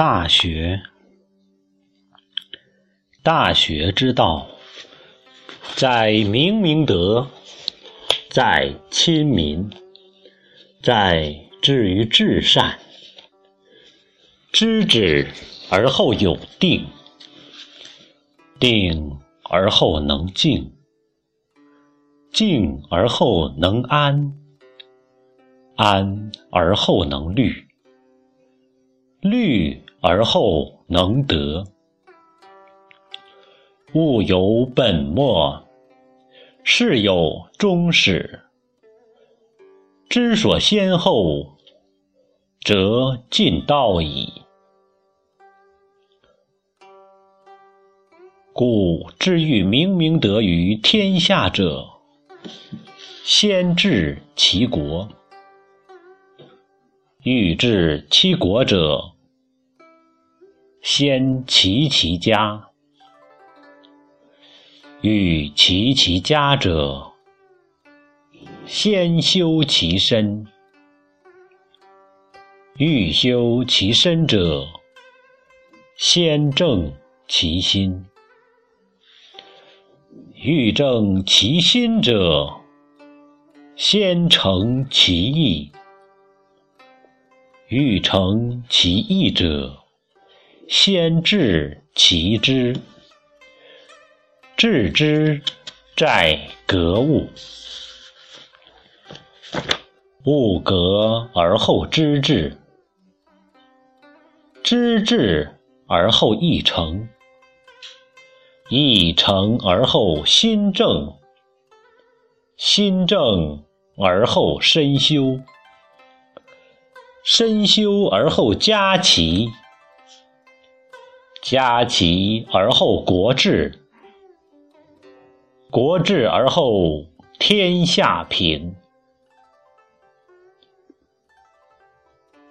大学，大学之道，在明明德，在亲民，在至于至善。知止而后有定，定而后能静，静而后能安，安而后能虑。虑而后能得，物有本末，事有终始。知所先后，则近道矣。故知欲明明德于天下者，先治其国。欲治其国者，先齐其家；欲齐其家者，先修其身；欲修其身者，先正其心；欲正其心者，先诚其意。欲诚其意者，先治其知。治之在格物，物格而后知至，知至而后意诚，意诚而后心正，心正而后身修。身修而后家齐，家齐而后国治，国治而后天下平。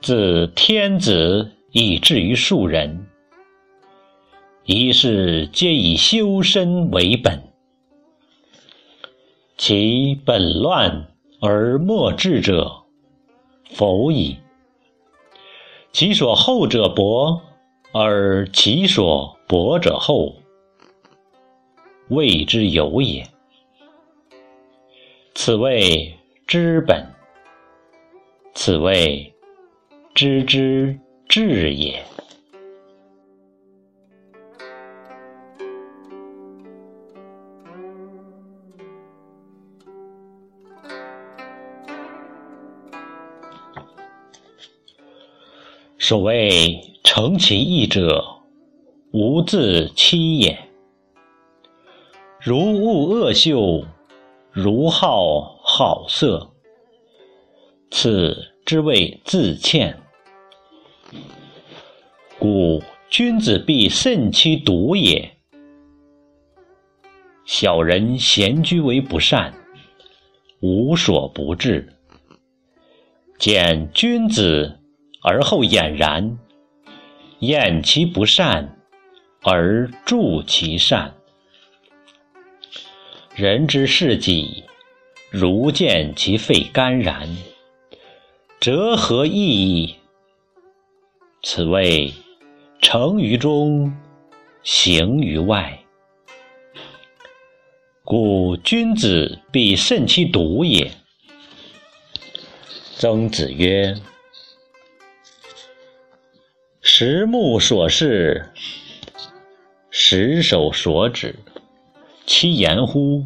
自天子以至于庶人，一事皆以修身为本。其本乱而末治者，否矣。其所厚者薄，而其所薄者厚，谓之有也。此谓知本，此谓知之至也。所谓诚其意者，无自欺也。如恶恶秀，如好好色，此之谓自欠。故君子必慎其独也。小人闲居为不善，无所不至。见君子。而后俨然，厌其不善，而助其善。人之视己，如见其肺肝然，则何益矣？此谓诚于中，行于外。故君子必慎其独也。曾子曰。十目所视，十手所指，其言乎？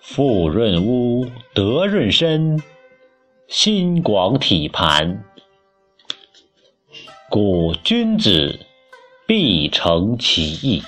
富润屋，德润身，心广体盘。故君子必诚其意。